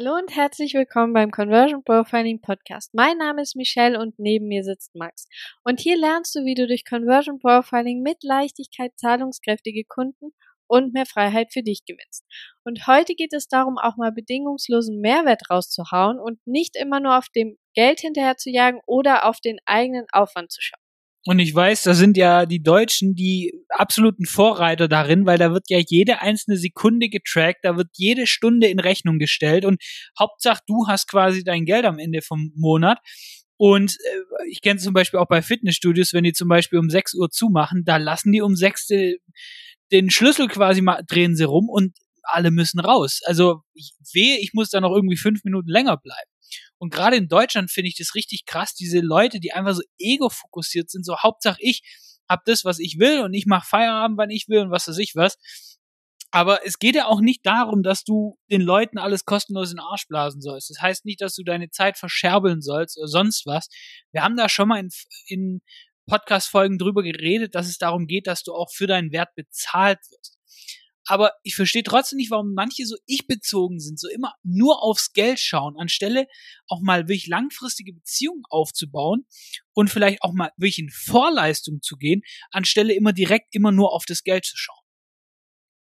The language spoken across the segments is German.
Hallo und herzlich willkommen beim Conversion Profiling Podcast. Mein Name ist Michelle und neben mir sitzt Max. Und hier lernst du, wie du durch Conversion Profiling mit Leichtigkeit zahlungskräftige Kunden und mehr Freiheit für dich gewinnst. Und heute geht es darum, auch mal bedingungslosen Mehrwert rauszuhauen und nicht immer nur auf dem Geld hinterher zu jagen oder auf den eigenen Aufwand zu schauen. Und ich weiß, da sind ja die Deutschen die absoluten Vorreiter darin, weil da wird ja jede einzelne Sekunde getrackt, da wird jede Stunde in Rechnung gestellt und Hauptsache du hast quasi dein Geld am Ende vom Monat. Und äh, ich kenne zum Beispiel auch bei Fitnessstudios, wenn die zum Beispiel um 6 Uhr zumachen, da lassen die um 6 äh, den Schlüssel quasi mal, drehen sie rum und alle müssen raus. Also ich wehe, ich muss da noch irgendwie fünf Minuten länger bleiben. Und gerade in Deutschland finde ich das richtig krass, diese Leute, die einfach so ego-fokussiert sind, so Hauptsache ich hab das, was ich will und ich mache Feierabend, wann ich will und was weiß ich was. Aber es geht ja auch nicht darum, dass du den Leuten alles kostenlos in den Arsch blasen sollst. Das heißt nicht, dass du deine Zeit verscherbeln sollst oder sonst was. Wir haben da schon mal in, in Podcast-Folgen drüber geredet, dass es darum geht, dass du auch für deinen Wert bezahlt wirst aber ich verstehe trotzdem nicht, warum manche so ich-bezogen sind, so immer nur aufs Geld schauen, anstelle auch mal wirklich langfristige Beziehungen aufzubauen und vielleicht auch mal wirklich in Vorleistung zu gehen, anstelle immer direkt immer nur auf das Geld zu schauen.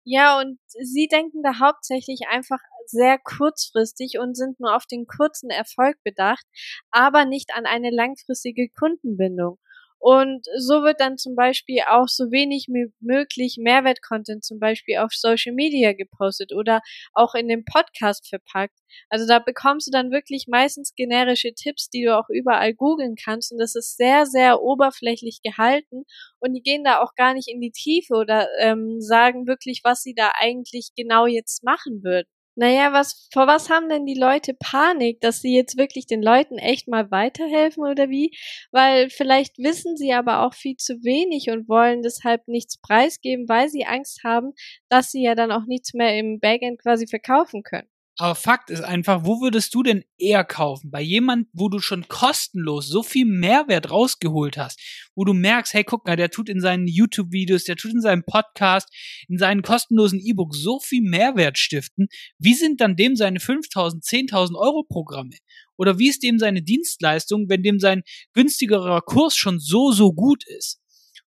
Ja, und sie denken da hauptsächlich einfach sehr kurzfristig und sind nur auf den kurzen Erfolg bedacht, aber nicht an eine langfristige Kundenbindung. Und so wird dann zum Beispiel auch so wenig wie möglich Mehrwert-Content zum Beispiel auf Social Media gepostet oder auch in dem Podcast verpackt. Also da bekommst du dann wirklich meistens generische Tipps, die du auch überall googeln kannst. Und das ist sehr, sehr oberflächlich gehalten. Und die gehen da auch gar nicht in die Tiefe oder ähm, sagen wirklich, was sie da eigentlich genau jetzt machen würden. Naja, was, vor was haben denn die Leute Panik, dass sie jetzt wirklich den Leuten echt mal weiterhelfen oder wie? Weil vielleicht wissen sie aber auch viel zu wenig und wollen deshalb nichts preisgeben, weil sie Angst haben, dass sie ja dann auch nichts mehr im Backend quasi verkaufen können. Aber Fakt ist einfach, wo würdest du denn eher kaufen? Bei jemand, wo du schon kostenlos so viel Mehrwert rausgeholt hast, wo du merkst, hey, guck mal, der tut in seinen YouTube-Videos, der tut in seinem Podcast, in seinen kostenlosen E-Books so viel Mehrwert stiften. Wie sind dann dem seine 5000, 10.000 Euro Programme? Oder wie ist dem seine Dienstleistung, wenn dem sein günstigerer Kurs schon so, so gut ist?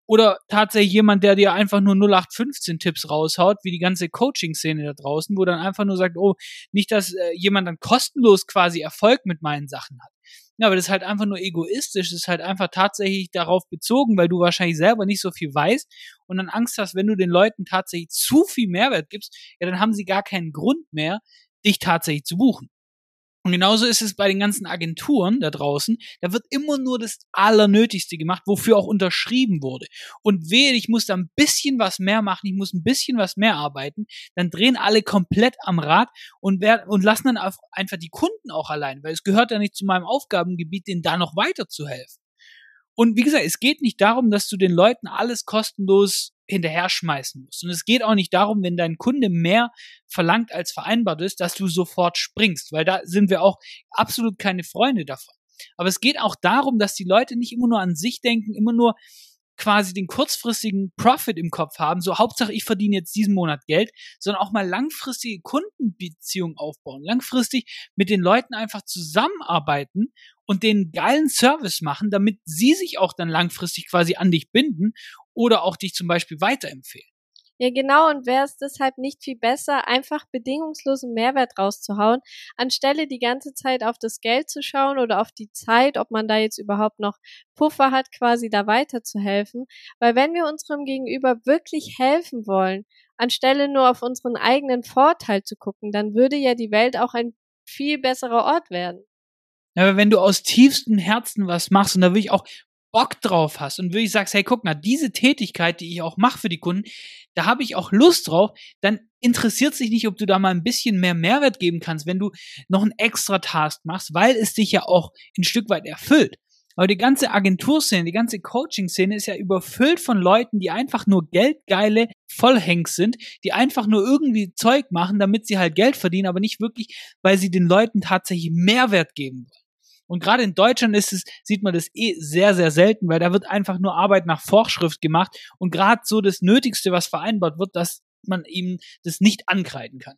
Oder tatsächlich jemand, der dir einfach nur 0815 Tipps raushaut, wie die ganze Coaching-Szene da draußen, wo dann einfach nur sagt, oh, nicht, dass äh, jemand dann kostenlos quasi Erfolg mit meinen Sachen hat. Ja, aber das ist halt einfach nur egoistisch, das ist halt einfach tatsächlich darauf bezogen, weil du wahrscheinlich selber nicht so viel weißt und dann Angst hast, wenn du den Leuten tatsächlich zu viel Mehrwert gibst, ja, dann haben sie gar keinen Grund mehr, dich tatsächlich zu buchen. Und genauso ist es bei den ganzen Agenturen da draußen. Da wird immer nur das Allernötigste gemacht, wofür auch unterschrieben wurde. Und wehe, ich muss da ein bisschen was mehr machen, ich muss ein bisschen was mehr arbeiten. Dann drehen alle komplett am Rad und, werden, und lassen dann einfach die Kunden auch allein, weil es gehört ja nicht zu meinem Aufgabengebiet, denen da noch weiter zu helfen. Und wie gesagt, es geht nicht darum, dass du den Leuten alles kostenlos hinterher schmeißen musst. Und es geht auch nicht darum, wenn dein Kunde mehr verlangt als vereinbart ist, dass du sofort springst, weil da sind wir auch absolut keine Freunde davon. Aber es geht auch darum, dass die Leute nicht immer nur an sich denken, immer nur quasi den kurzfristigen Profit im Kopf haben, so Hauptsache ich verdiene jetzt diesen Monat Geld, sondern auch mal langfristige Kundenbeziehungen aufbauen, langfristig mit den Leuten einfach zusammenarbeiten und den geilen Service machen, damit sie sich auch dann langfristig quasi an dich binden oder auch dich zum Beispiel weiterempfehlen. Ja, genau, und wäre es deshalb nicht viel besser, einfach bedingungslosen Mehrwert rauszuhauen, anstelle die ganze Zeit auf das Geld zu schauen oder auf die Zeit, ob man da jetzt überhaupt noch Puffer hat, quasi da weiterzuhelfen. Weil wenn wir unserem Gegenüber wirklich helfen wollen, anstelle nur auf unseren eigenen Vorteil zu gucken, dann würde ja die Welt auch ein viel besserer Ort werden. Aber wenn du aus tiefstem Herzen was machst, und da will ich auch Bock drauf hast und wirklich sagst, hey, guck mal, diese Tätigkeit, die ich auch mache für die Kunden, da habe ich auch Lust drauf, dann interessiert sich nicht, ob du da mal ein bisschen mehr Mehrwert geben kannst, wenn du noch einen extra Task machst, weil es dich ja auch ein Stück weit erfüllt. Aber die ganze Agenturszene, die ganze Coaching-Szene ist ja überfüllt von Leuten, die einfach nur geldgeile Vollhängs sind, die einfach nur irgendwie Zeug machen, damit sie halt Geld verdienen, aber nicht wirklich, weil sie den Leuten tatsächlich Mehrwert geben wollen. Und gerade in Deutschland ist es, sieht man das eh sehr, sehr selten, weil da wird einfach nur Arbeit nach Vorschrift gemacht und gerade so das Nötigste, was vereinbart wird, dass man ihm das nicht ankreiden kann.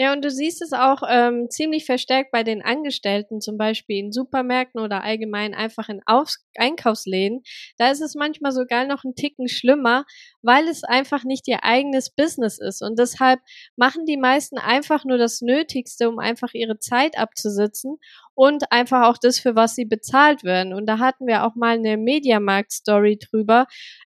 Ja, und du siehst es auch ähm, ziemlich verstärkt bei den Angestellten, zum Beispiel in Supermärkten oder allgemein einfach in Auf Einkaufsläden. Da ist es manchmal sogar noch ein Ticken schlimmer, weil es einfach nicht ihr eigenes Business ist. Und deshalb machen die meisten einfach nur das Nötigste, um einfach ihre Zeit abzusitzen und einfach auch das, für was sie bezahlt werden. Und da hatten wir auch mal eine Mediamarkt-Story drüber,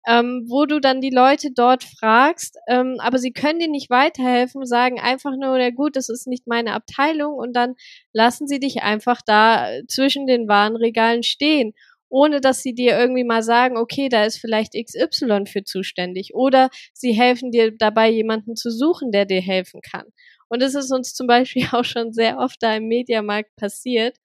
ähm, wo du dann die Leute dort fragst, ähm, aber sie können dir nicht weiterhelfen, sagen einfach nur, na gut, das ist nicht meine Abteilung und dann lassen sie dich einfach da zwischen den Warenregalen stehen ohne dass sie dir irgendwie mal sagen, okay, da ist vielleicht XY für zuständig. Oder sie helfen dir dabei, jemanden zu suchen, der dir helfen kann. Und es ist uns zum Beispiel auch schon sehr oft da im Mediamarkt passiert.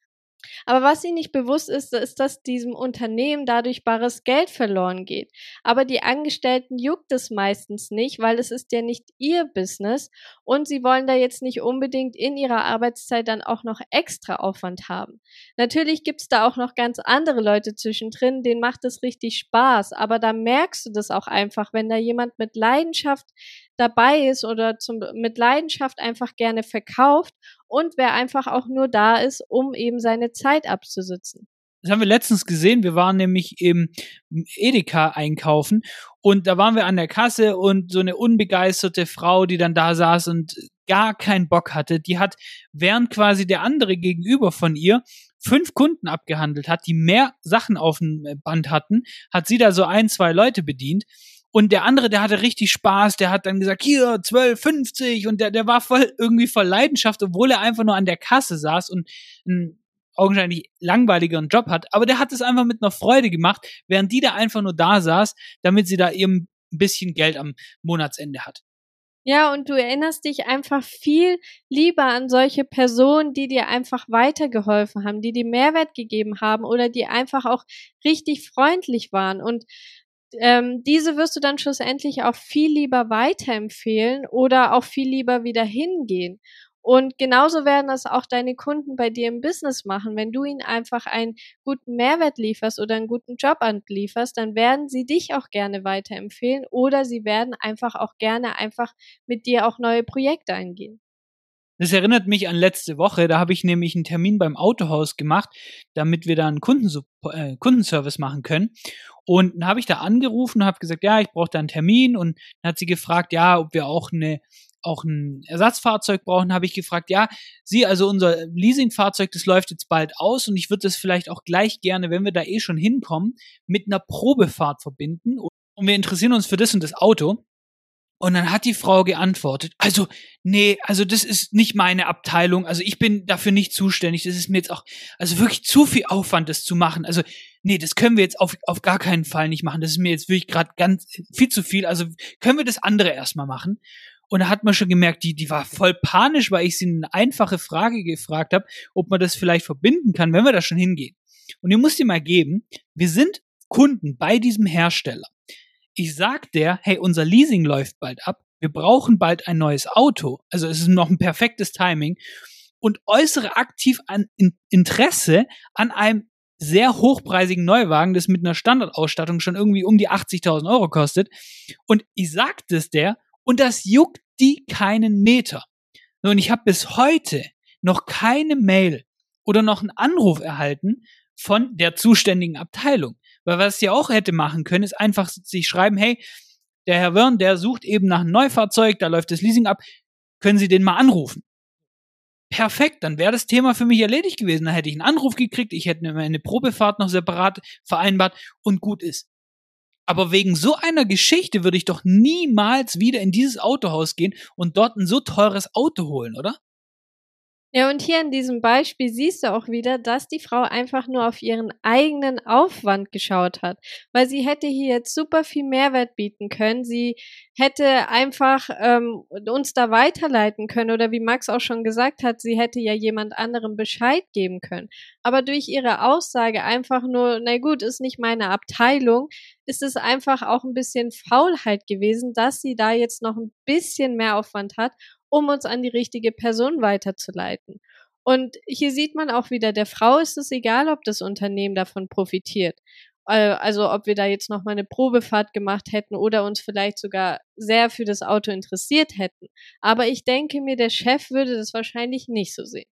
Aber was ihnen nicht bewusst ist, ist, dass diesem Unternehmen dadurch bares Geld verloren geht. Aber die Angestellten juckt es meistens nicht, weil es ist ja nicht ihr Business und sie wollen da jetzt nicht unbedingt in ihrer Arbeitszeit dann auch noch extra Aufwand haben. Natürlich gibt's da auch noch ganz andere Leute zwischendrin, denen macht es richtig Spaß, aber da merkst du das auch einfach, wenn da jemand mit Leidenschaft dabei ist oder zum, mit Leidenschaft einfach gerne verkauft und wer einfach auch nur da ist, um eben seine Zeit abzusitzen. Das haben wir letztens gesehen. Wir waren nämlich im Edeka einkaufen und da waren wir an der Kasse und so eine unbegeisterte Frau, die dann da saß und gar keinen Bock hatte, die hat, während quasi der andere gegenüber von ihr fünf Kunden abgehandelt hat, die mehr Sachen auf dem Band hatten, hat sie da so ein, zwei Leute bedient und der andere, der hatte richtig Spaß, der hat dann gesagt, hier, 12, 50 und der, der war voll irgendwie voll Leidenschaft, obwohl er einfach nur an der Kasse saß und einen augenscheinlich langweiligeren Job hat. Aber der hat es einfach mit einer Freude gemacht, während die da einfach nur da saß, damit sie da eben ein bisschen Geld am Monatsende hat. Ja, und du erinnerst dich einfach viel lieber an solche Personen, die dir einfach weitergeholfen haben, die dir Mehrwert gegeben haben oder die einfach auch richtig freundlich waren. Und ähm, diese wirst du dann schlussendlich auch viel lieber weiterempfehlen oder auch viel lieber wieder hingehen. Und genauso werden das auch deine Kunden bei dir im Business machen. Wenn du ihnen einfach einen guten Mehrwert lieferst oder einen guten Job anlieferst, dann werden sie dich auch gerne weiterempfehlen oder sie werden einfach auch gerne einfach mit dir auch neue Projekte eingehen. Das erinnert mich an letzte Woche. Da habe ich nämlich einen Termin beim Autohaus gemacht, damit wir da einen Kundensup äh, Kundenservice machen können. Und dann habe ich da angerufen und habe gesagt, ja, ich brauche da einen Termin. Und dann hat sie gefragt, ja, ob wir auch eine auch ein Ersatzfahrzeug brauchen, habe ich gefragt, ja, Sie, also unser Leasingfahrzeug, das läuft jetzt bald aus und ich würde das vielleicht auch gleich gerne, wenn wir da eh schon hinkommen, mit einer Probefahrt verbinden. Und wir interessieren uns für das und das Auto. Und dann hat die Frau geantwortet, also, nee, also das ist nicht meine Abteilung, also ich bin dafür nicht zuständig, das ist mir jetzt auch, also wirklich zu viel Aufwand, das zu machen. Also, nee, das können wir jetzt auf, auf gar keinen Fall nicht machen. Das ist mir jetzt wirklich gerade ganz viel zu viel. Also können wir das andere erstmal machen. Und da hat man schon gemerkt, die, die war voll panisch, weil ich sie eine einfache Frage gefragt habe, ob man das vielleicht verbinden kann, wenn wir da schon hingehen. Und ihr müsst dir mal geben, wir sind Kunden bei diesem Hersteller ich sag der, hey, unser Leasing läuft bald ab, wir brauchen bald ein neues Auto, also es ist noch ein perfektes Timing und äußere aktiv an Interesse an einem sehr hochpreisigen Neuwagen, das mit einer Standardausstattung schon irgendwie um die 80.000 Euro kostet. Und ich sag das der und das juckt die keinen Meter. Und ich habe bis heute noch keine Mail oder noch einen Anruf erhalten von der zuständigen Abteilung. Weil was sie auch hätte machen können, ist einfach sich schreiben, hey, der Herr Wörn, der sucht eben nach einem Neufahrzeug, da läuft das Leasing ab, können Sie den mal anrufen? Perfekt, dann wäre das Thema für mich erledigt gewesen. Dann hätte ich einen Anruf gekriegt, ich hätte eine Probefahrt noch separat vereinbart und gut ist. Aber wegen so einer Geschichte würde ich doch niemals wieder in dieses Autohaus gehen und dort ein so teures Auto holen, oder? Ja, und hier in diesem Beispiel siehst du auch wieder, dass die Frau einfach nur auf ihren eigenen Aufwand geschaut hat, weil sie hätte hier jetzt super viel Mehrwert bieten können. Sie hätte einfach ähm, uns da weiterleiten können oder wie Max auch schon gesagt hat, sie hätte ja jemand anderem Bescheid geben können. Aber durch ihre Aussage einfach nur, na gut, ist nicht meine Abteilung, ist es einfach auch ein bisschen Faulheit gewesen, dass sie da jetzt noch ein bisschen mehr Aufwand hat um uns an die richtige Person weiterzuleiten. Und hier sieht man auch wieder, der Frau ist es egal, ob das Unternehmen davon profitiert. äh, also ob wir da jetzt noch mal eine Probefahrt gemacht hätten oder uns vielleicht sogar sehr für das Auto interessiert hätten. Aber ich denke mir, der Chef würde das wahrscheinlich nicht so sehen.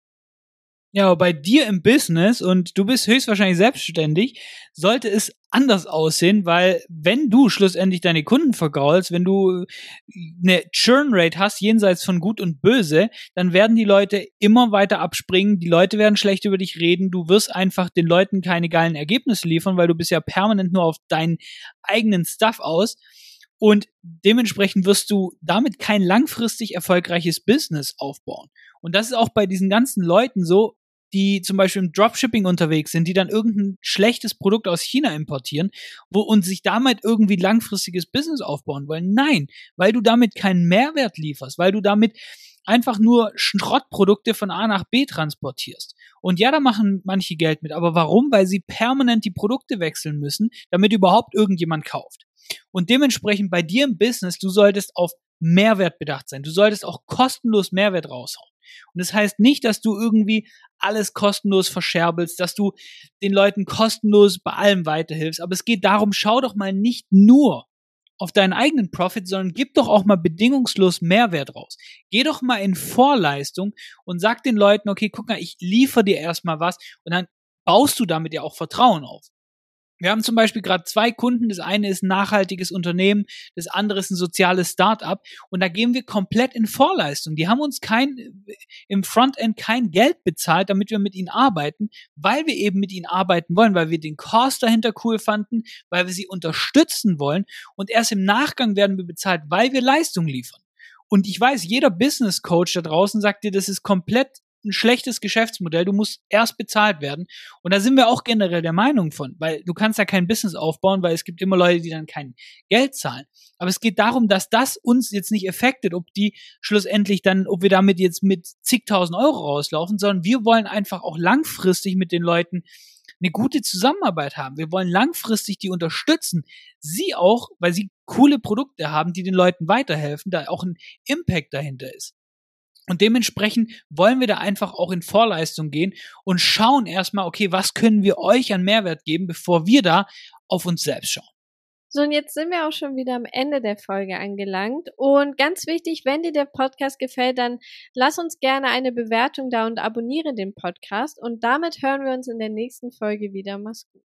Ja, bei dir im Business und du bist höchstwahrscheinlich selbstständig, sollte es anders aussehen, weil wenn du schlussendlich deine Kunden vergraulst, wenn du eine Churn Rate hast jenseits von gut und böse, dann werden die Leute immer weiter abspringen, die Leute werden schlecht über dich reden, du wirst einfach den Leuten keine geilen Ergebnisse liefern, weil du bist ja permanent nur auf deinen eigenen Stuff aus. Und dementsprechend wirst du damit kein langfristig erfolgreiches Business aufbauen. Und das ist auch bei diesen ganzen Leuten so, die zum Beispiel im Dropshipping unterwegs sind, die dann irgendein schlechtes Produkt aus China importieren wo, und sich damit irgendwie langfristiges Business aufbauen wollen. Nein, weil du damit keinen Mehrwert lieferst, weil du damit einfach nur Schrottprodukte von A nach B transportierst. Und ja, da machen manche Geld mit. Aber warum? Weil sie permanent die Produkte wechseln müssen, damit überhaupt irgendjemand kauft. Und dementsprechend bei dir im Business, du solltest auf Mehrwert bedacht sein. Du solltest auch kostenlos Mehrwert raushauen. Und das heißt nicht, dass du irgendwie alles kostenlos verscherbelst, dass du den Leuten kostenlos bei allem weiterhilfst. Aber es geht darum, schau doch mal nicht nur auf deinen eigenen Profit, sondern gib doch auch mal bedingungslos Mehrwert raus. Geh doch mal in Vorleistung und sag den Leuten, okay, guck mal, ich liefere dir erstmal was und dann baust du damit ja auch Vertrauen auf. Wir haben zum Beispiel gerade zwei Kunden. Das eine ist ein nachhaltiges Unternehmen, das andere ist ein soziales Start-up. Und da gehen wir komplett in Vorleistung. Die haben uns kein, im Frontend kein Geld bezahlt, damit wir mit ihnen arbeiten, weil wir eben mit ihnen arbeiten wollen, weil wir den Cost dahinter cool fanden, weil wir sie unterstützen wollen. Und erst im Nachgang werden wir bezahlt, weil wir Leistung liefern. Und ich weiß, jeder Business Coach da draußen sagt dir, das ist komplett ein schlechtes Geschäftsmodell. Du musst erst bezahlt werden. Und da sind wir auch generell der Meinung von, weil du kannst ja kein Business aufbauen, weil es gibt immer Leute, die dann kein Geld zahlen. Aber es geht darum, dass das uns jetzt nicht effektet, ob die schlussendlich dann, ob wir damit jetzt mit zigtausend Euro rauslaufen, sondern wir wollen einfach auch langfristig mit den Leuten eine gute Zusammenarbeit haben. Wir wollen langfristig die unterstützen. Sie auch, weil sie coole Produkte haben, die den Leuten weiterhelfen, da auch ein Impact dahinter ist. Und dementsprechend wollen wir da einfach auch in Vorleistung gehen und schauen erstmal, okay, was können wir euch an Mehrwert geben, bevor wir da auf uns selbst schauen. So, und jetzt sind wir auch schon wieder am Ende der Folge angelangt. Und ganz wichtig, wenn dir der Podcast gefällt, dann lass uns gerne eine Bewertung da und abonniere den Podcast. Und damit hören wir uns in der nächsten Folge wieder. Mach's gut.